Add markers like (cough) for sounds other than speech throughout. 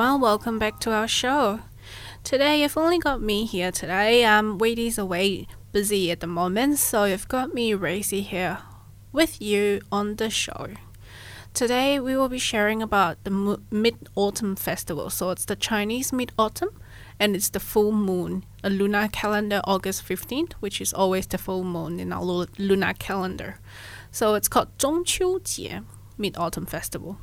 everyone, welcome back to our show. Today, you've only got me here today. Um, Wadey's away, busy at the moment, so you've got me, Racy, here with you on the show. Today, we will be sharing about the Mid Autumn Festival. So, it's the Chinese Mid Autumn and it's the full moon, a lunar calendar, August 15th, which is always the full moon in our lunar calendar. So, it's called Zhongqiu Jie Mid Autumn Festival.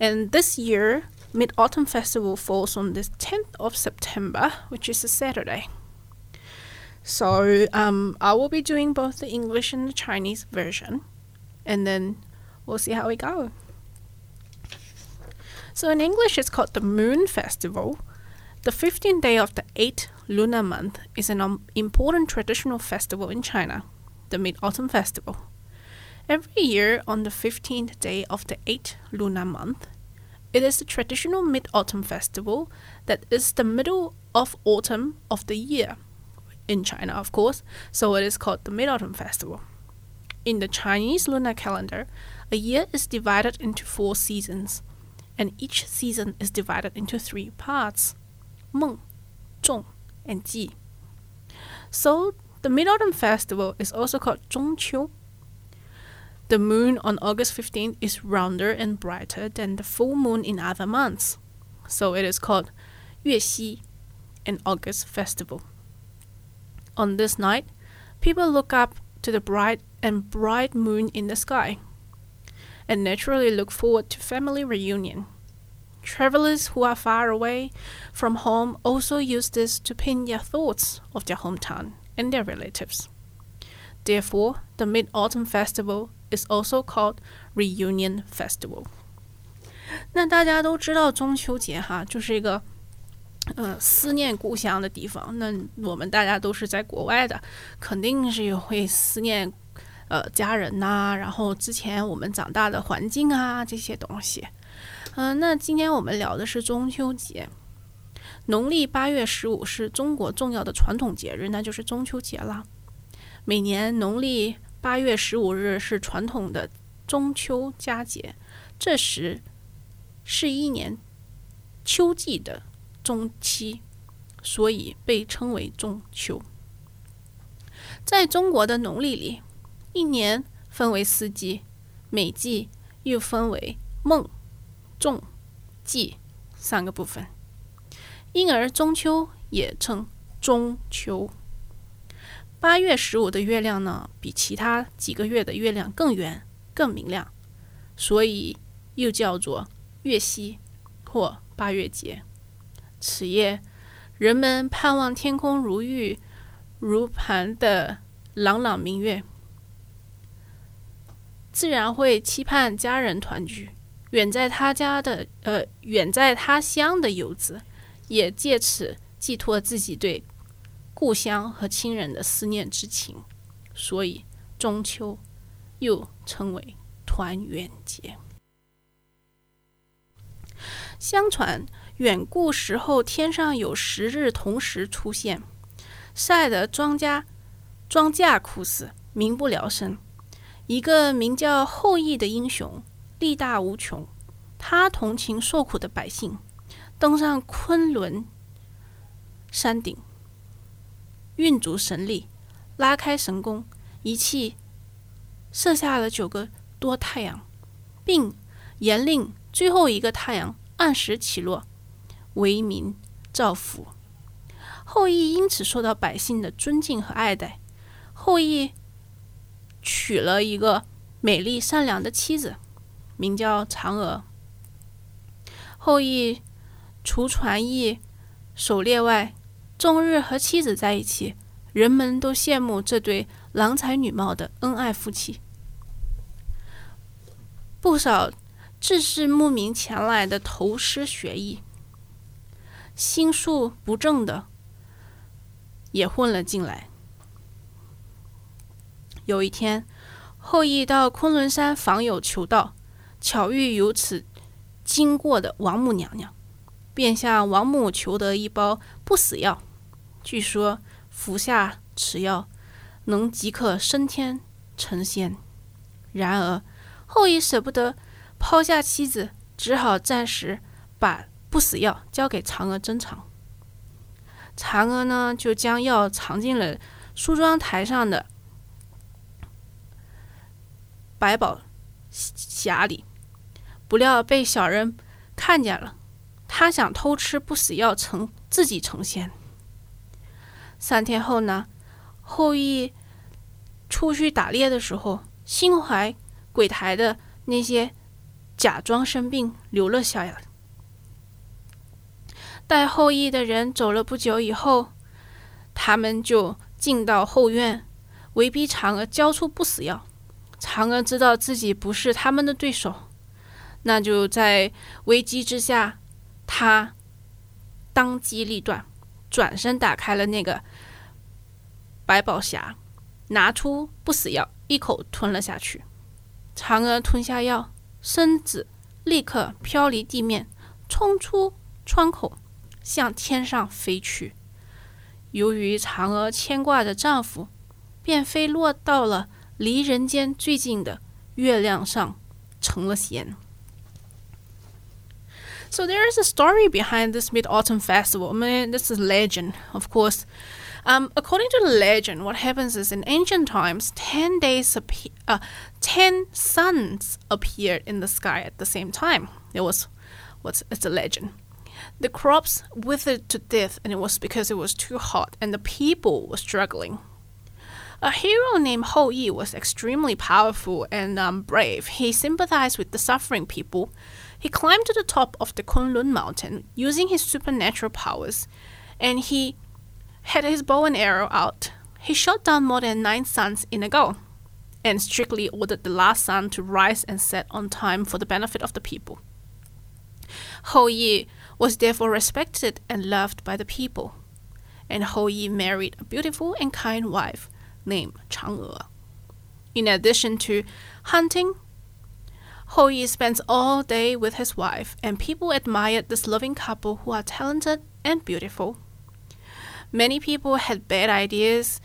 And this year, Mid Autumn Festival falls on the 10th of September, which is a Saturday. So um, I will be doing both the English and the Chinese version, and then we'll see how we go. So in English, it's called the Moon Festival. The 15th day of the 8th lunar month is an um, important traditional festival in China, the Mid Autumn Festival. Every year on the 15th day of the 8th lunar month, it is a traditional mid autumn festival that is the middle of autumn of the year in China, of course, so it is called the Mid Autumn Festival. In the Chinese lunar calendar, a year is divided into four seasons, and each season is divided into three parts Meng, Zhong, and Ji. So, the Mid Autumn Festival is also called Zhongqiu the moon on August 15th is rounder and brighter than the full moon in other months, so it is called Yue Yuexi, an August festival. On this night, people look up to the bright and bright moon in the sky and naturally look forward to family reunion. Travelers who are far away from home also use this to pin their thoughts of their hometown and their relatives. Therefore, the Mid Autumn Festival is also called Reunion Festival。那大家都知道中秋节哈，就是一个呃思念故乡的地方。那我们大家都是在国外的，肯定是会思念呃家人呐，然后之前我们长大的环境啊这些东西。嗯，那今天我们聊的是中秋节。农历八月十五是中国重要的传统节日，那就是中秋节了。每年农历八月十五日是传统的中秋佳节，这时是一年秋季的中期，所以被称为中秋。在中国的农历里，一年分为四季，每季又分为孟、仲、季三个部分，因而中秋也称中秋。八月十五的月亮呢，比其他几个月的月亮更圆、更明亮，所以又叫做月夕或八月节。此夜，人们盼望天空如玉如盘的朗朗明月，自然会期盼家人团聚。远在他家的呃，远在他乡的游子，也借此寄托自己对。故乡和亲人的思念之情，所以中秋又称为团圆节。相传远古时候，天上有十日同时出现，晒得庄稼庄稼枯死，民不聊生。一个名叫后羿的英雄，力大无穷，他同情受苦的百姓，登上昆仑山顶。运足神力，拉开神弓，一气射下了九个多太阳，并严令最后一个太阳按时起落，为民造福。后羿因此受到百姓的尊敬和爱戴。后羿娶了一个美丽善良的妻子，名叫嫦娥。后羿除传艺、狩猎外，终日和妻子在一起，人们都羡慕这对郎才女貌的恩爱夫妻。不少志士慕名前来的投师学艺，心术不正的也混了进来。有一天，后羿到昆仑山访友求道，巧遇由此经过的王母娘娘，便向王母求得一包不死药。据说服下此药，能即刻升天成仙。然而后羿舍不得抛下妻子，只好暂时把不死药交给嫦娥珍藏。嫦娥呢，就将药藏进了梳妆台上的。百宝匣里，不料被小人看见了。他想偷吃不死药，成自己成仙。三天后呢，后羿出去打猎的时候，心怀鬼胎的那些假装生病留了下来。带后羿的人走了不久以后，他们就进到后院，威逼嫦娥交出不死药。嫦娥知道自己不是他们的对手，那就在危机之下，他当机立断，转身打开了那个百宝匣，拿出不死药，一口吞了下去。嫦娥吞下药，身子立刻飘离地面，冲出窗口，向天上飞去。由于嫦娥牵挂着丈夫，便飞落到了。离人间最近的月亮上成了仙。So there is a story behind this Mid Autumn Festival. I mean, this is legend, of course. Um, according to the legend, what happens is in ancient times, ten days, appe- uh, ten suns appeared in the sky at the same time. It was, what's it's a legend. The crops withered to death, and it was because it was too hot, and the people were struggling. A hero named Hou Yi was extremely powerful and um, brave. He sympathized with the suffering people. He climbed to the top of the Kunlun mountain using his supernatural powers, and he had his bow and arrow out. He shot down more than nine suns in a go, and strictly ordered the last sun to rise and set on time for the benefit of the people. Hou Yi was therefore respected and loved by the people, and Hou Yi married a beautiful and kind wife named Chang'e. In addition to hunting, Hou Yi spends all day with his wife, and people admired this loving couple who are talented and beautiful. Many people had bad ideas,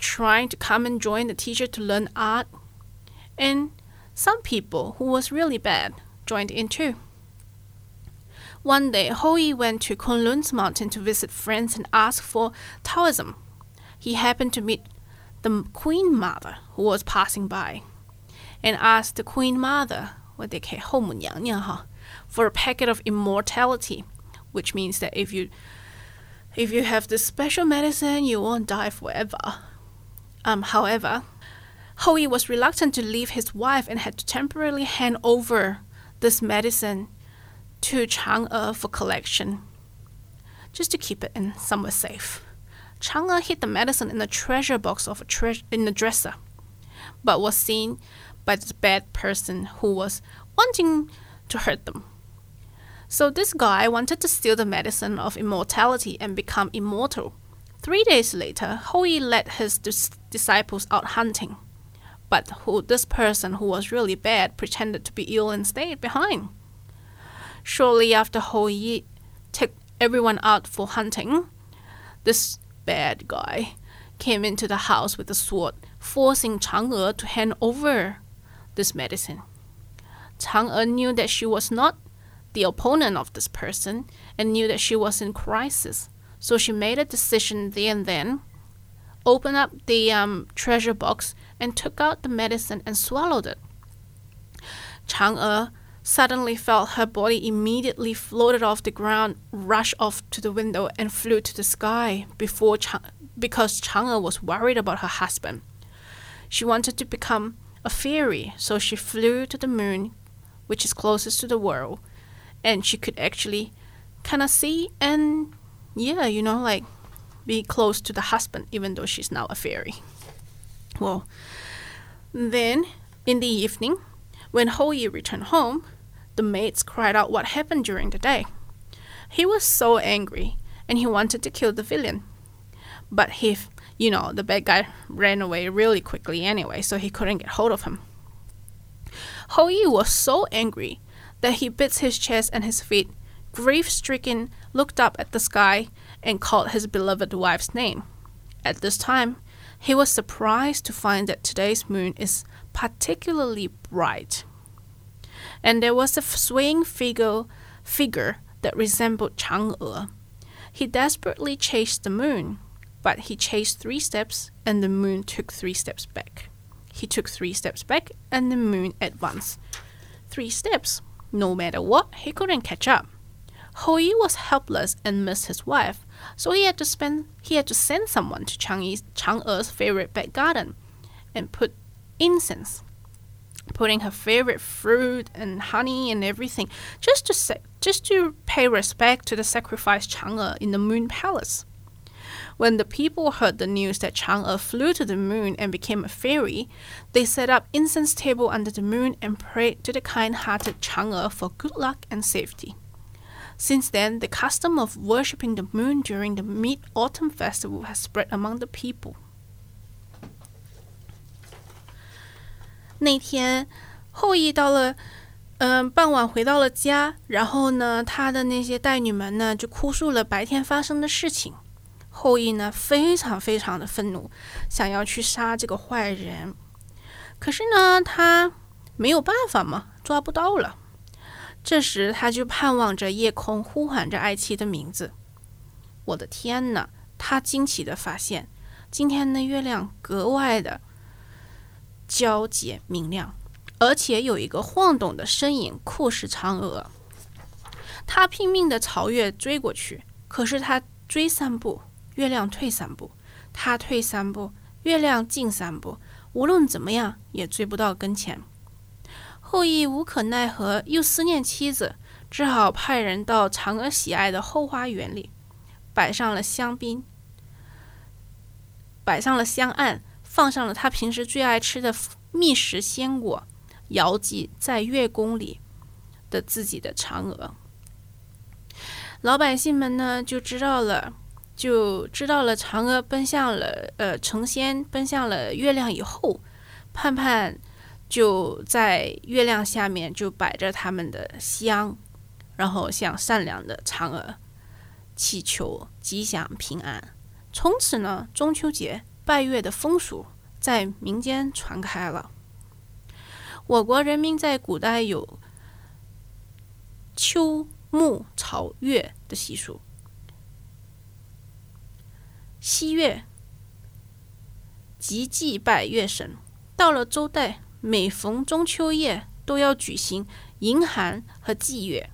trying to come and join the teacher to learn art, and some people who was really bad joined in too. One day, Hou Yi went to Kunlun's mountain to visit friends and ask for Taoism. He happened to meet the Queen Mother who was passing by and asked the Queen Mother, for a packet of immortality, which means that if you if you have this special medicine, you won't die forever. Um, however, Hou Yi was reluctant to leave his wife and had to temporarily hand over this medicine to Chang'e for collection, just to keep it in somewhere safe. Chang'e hid the medicine in the treasure box of a tre- in the dresser, but was seen by the bad person who was wanting to hurt them. So this guy wanted to steal the medicine of immortality and become immortal. Three days later, Hou Yi led his dis- disciples out hunting, but who this person who was really bad pretended to be ill and stayed behind. Shortly after Hou Yi took everyone out for hunting, this bad guy came into the house with a sword, forcing Chang'e to hand over this medicine. Chang'e knew that she was not the opponent of this person and knew that she was in crisis. So she made a decision there and then, opened up the um, treasure box, and took out the medicine and swallowed it. Chang Chang'e suddenly felt her body immediately floated off the ground, rushed off to the window, and flew to the sky before Chang- because Chang'e was worried about her husband. She wanted to become a fairy, so she flew to the moon, which is closest to the world, and she could actually kind of see and yeah, you know, like be close to the husband, even though she's now a fairy. Well, then in the evening, when Hou Yi returned home, the maids cried out what happened during the day. He was so angry and he wanted to kill the villain. But he, you know, the bad guy ran away really quickly anyway, so he couldn't get hold of him. Hou Yi was so angry that he bit his chest and his feet, grief stricken, looked up at the sky and called his beloved wife's name. At this time, he was surprised to find that today's moon is particularly bright. And there was a swaying figure, figure that resembled Chang'e. He desperately chased the moon, but he chased three steps and the moon took three steps back. He took three steps back and the moon advanced three steps. No matter what, he couldn't catch up. Hou Yi was helpless and missed his wife, so he had to spend he had to send someone to Chang'e's, Chang'e's favorite back garden and put incense, putting her favorite fruit and honey and everything, just to say, just to pay respect to the sacrificed Chang'e in the Moon Palace. When the people heard the news that Chang'e flew to the moon and became a fairy, they set up incense table under the moon and prayed to the kind-hearted Chang'e for good luck and safety. Since then, the custom of worshipping the moon during the Mid Autumn Festival has spread among the people. 那天，后羿到了，嗯、呃，傍晚回到了家，然后呢，他的那些带女们呢，就哭诉了白天发生的事情。 后羿呢，非常非常的愤怒，想要去杀这个坏人，可是呢，他没有办法嘛，抓不到了。这时，他就盼望着夜空，呼喊着爱妻的名字。我的天哪！他惊奇的发现，今天的月亮格外的皎洁明亮，而且有一个晃动的身影，酷似嫦娥。他拼命的朝月追过去，可是他追三步，月亮退三步；他退三步，月亮进三步。无论怎么样，也追不到跟前。后羿无可奈何，又思念妻子，只好派人到嫦娥喜爱的后花园里，摆上了香槟，摆上了香案，放上了他平时最爱吃的蜜食鲜果，遥祭在月宫里的自己的嫦娥。老百姓们呢，就知道了，就知道了嫦娥奔向了呃成仙，奔向了月亮以后，盼盼。就在月亮下面就摆着他们的香，然后向善良的嫦娥祈求吉祥平安。从此呢，中秋节拜月的风俗在民间传开了。我国人民在古代有秋暮朝月的习俗，西月即祭拜月神。到了周代。每逢中秋夜，都要举行迎寒和祭月，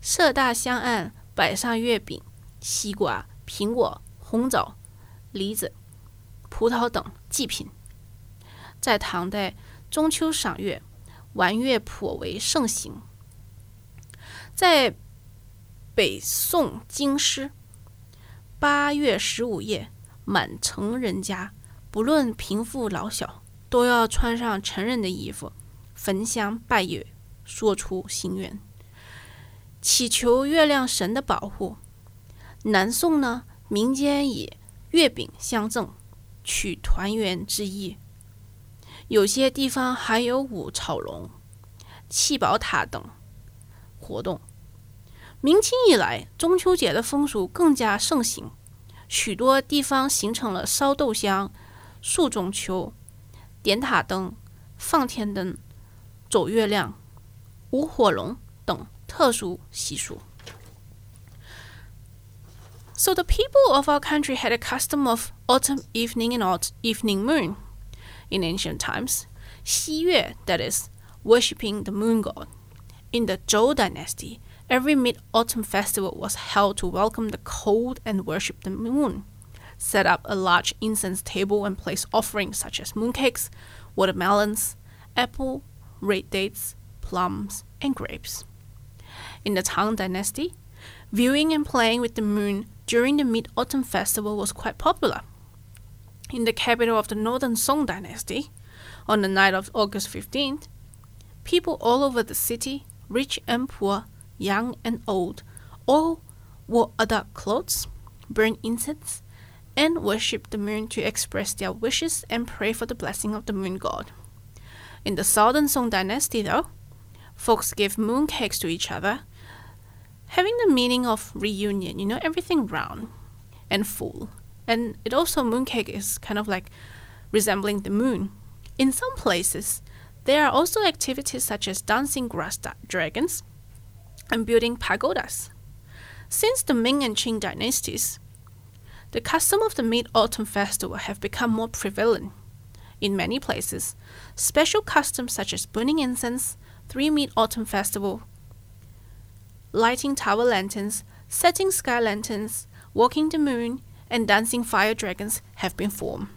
设大香案，摆上月饼、西瓜、苹果、红枣、梨子、葡萄等祭品。在唐代，中秋赏月、玩月颇为盛行。在北宋京师，八月十五夜，满城人家，不论贫富老小。都要穿上成人的衣服，焚香拜月，说出心愿，祈求月亮神的保护。南宋呢，民间以月饼相赠，取团圆之意。有些地方还有舞草龙、砌宝塔等活动。明清以来，中秋节的风俗更加盛行，许多地方形成了烧豆香、树中秋。点塔灯、放天灯、走月亮、舞火龙等特殊习俗。So the people of our country had a custom of autumn evening and autumn evening moon. In ancient times, 西月, that is, worshipping the moon god. In the Zhou dynasty, every mid-autumn festival was held to welcome the cold and worship the moon set up a large incense table and place offerings such as mooncakes, watermelons, apple, red dates, plums, and grapes. In the Tang Dynasty, viewing and playing with the moon during the Mid Autumn Festival was quite popular. In the capital of the Northern Song Dynasty, on the night of August 15th, people all over the city, rich and poor, young and old, all wore adult clothes, burned incense, and worshipped the moon to express their wishes and pray for the blessing of the moon god. In the Southern Song Dynasty, though, folks gave mooncakes to each other, having the meaning of reunion, you know, everything round and full. And it also, mooncake is kind of like resembling the moon. In some places, there are also activities such as dancing grass dragons and building pagodas. Since the Ming and Qing dynasties, the custom of the Mid Autumn Festival have become more prevalent. In many places, special customs such as burning incense, three Mid Autumn Festival, lighting tower lanterns, setting sky lanterns, walking the moon, and dancing fire dragons have been formed.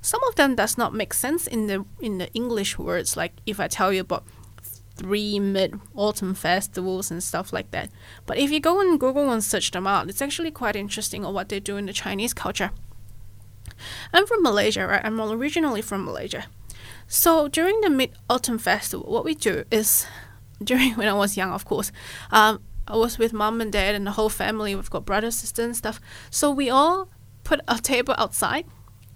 Some of them does not make sense in the in the English words, like if I tell you about three mid autumn festivals and stuff like that. But if you go on Google and search them out, it's actually quite interesting on what they do in the Chinese culture. I'm from Malaysia, right? I'm originally from Malaysia. So during the mid autumn festival, what we do is (laughs) during when I was young, of course, um, I was with mom and dad and the whole family. We've got brothers, sisters, and stuff. So we all put a table outside.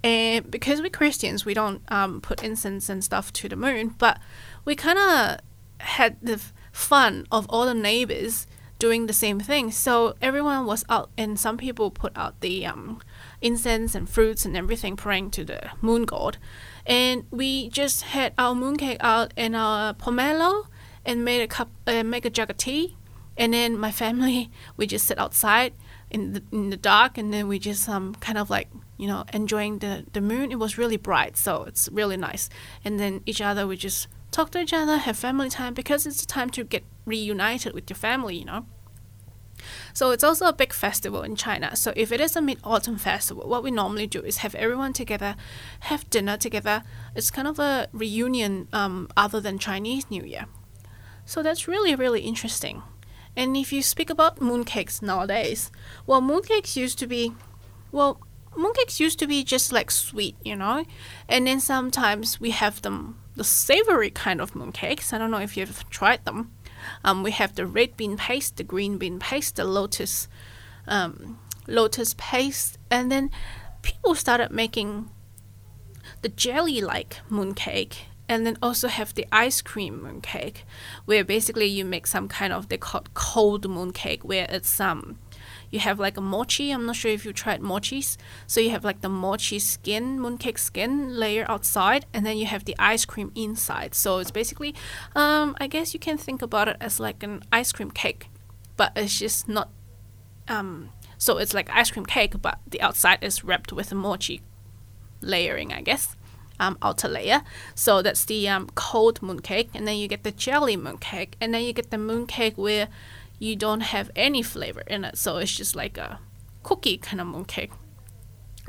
And because we're Christians, we don't um, put incense and stuff to the moon, but we kind of had the fun of all the neighbors doing the same thing. So everyone was out, and some people put out the um, incense and fruits and everything, praying to the moon god. And we just had our mooncake out and our pomelo, and made a cup, uh, make a jug of tea. And then my family, (laughs) we just sit outside in the in the dark, and then we just um kind of like you know enjoying the the moon. It was really bright, so it's really nice. And then each other we just talk to each other, have family time because it's the time to get reunited with your family, you know. So it's also a big festival in China. So if it is a mid autumn festival, what we normally do is have everyone together, have dinner together. It's kind of a reunion um, other than Chinese New Year. So that's really, really interesting. And if you speak about mooncakes nowadays, well, mooncakes used to be, well, mooncakes used to be just like sweet, you know? And then sometimes we have them the savory kind of mooncakes. I don't know if you've tried them. Um, we have the red bean paste, the green bean paste, the lotus um, lotus paste, and then people started making the jelly-like mooncake, and then also have the ice cream mooncake, where basically you make some kind of they call cold mooncake, where it's um you have like a mochi. I'm not sure if you tried mochis. So you have like the mochi skin, mooncake skin layer outside, and then you have the ice cream inside. So it's basically, um, I guess you can think about it as like an ice cream cake, but it's just not. Um, so it's like ice cream cake, but the outside is wrapped with a mochi layering, I guess. Um, outer layer. So that's the um, cold mooncake, and then you get the jelly mooncake, and then you get the mooncake where you don't have any flavor in it. So it's just like a cookie kind of mooncake.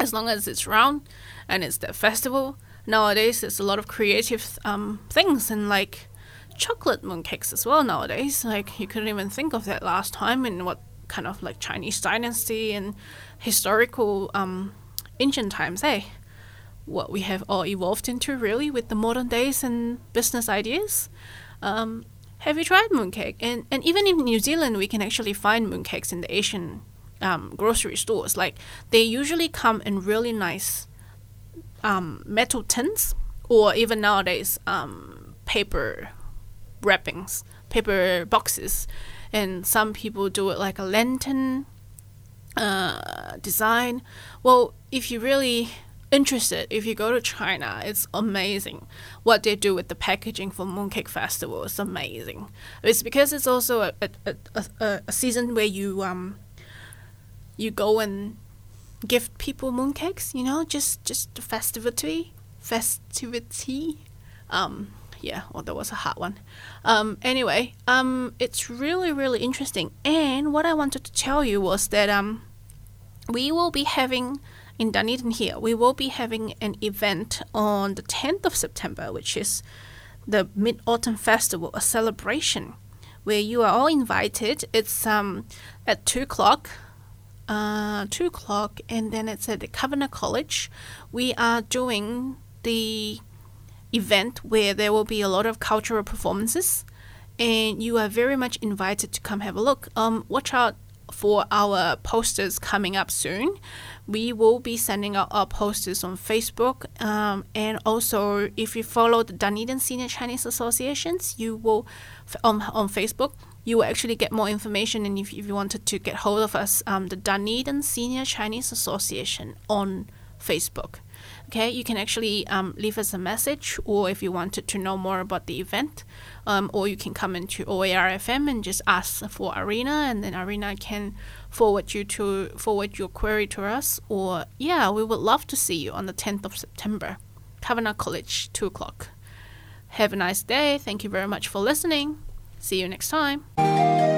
As long as it's round and it's the festival, nowadays there's a lot of creative um, things and like chocolate mooncakes as well nowadays. Like you couldn't even think of that last time in what kind of like Chinese dynasty and historical um, ancient times, eh? What we have all evolved into really with the modern days and business ideas. Um, have you tried mooncake? And and even in New Zealand, we can actually find mooncakes in the Asian um, grocery stores. Like they usually come in really nice um, metal tins, or even nowadays um, paper wrappings, paper boxes. And some people do it like a lantern uh, design. Well, if you really interested, if you go to China, it's amazing what they do with the packaging for Mooncake Festival. It's amazing. It's because it's also a, a, a, a season where you um you go and give people mooncakes. You know, just just the festivity, festivity. Um, yeah, well, that was a hard one. Um, anyway, um, it's really really interesting. And what I wanted to tell you was that um, we will be having in Dunedin here, we will be having an event on the 10th of September, which is the Mid Autumn Festival, a celebration where you are all invited. It's um, at 2 o'clock uh, 2 o'clock, and then it's at the Kavanagh College. We are doing the event where there will be a lot of cultural performances, and you are very much invited to come have a look. Um, watch out for our posters coming up soon. We will be sending out our posters on Facebook, um, and also if you follow the Dunedin Senior Chinese Associations, you will on on Facebook. You will actually get more information, and if, if you wanted to get hold of us, um, the Dunedin Senior Chinese Association on Facebook. Okay, you can actually um, leave us a message, or if you wanted to know more about the event, um, or you can come into OARFM and just ask for Arena, and then Arena can forward you to forward your query to us. Or yeah, we would love to see you on the 10th of September, Kavanagh College, two o'clock. Have a nice day. Thank you very much for listening. See you next time.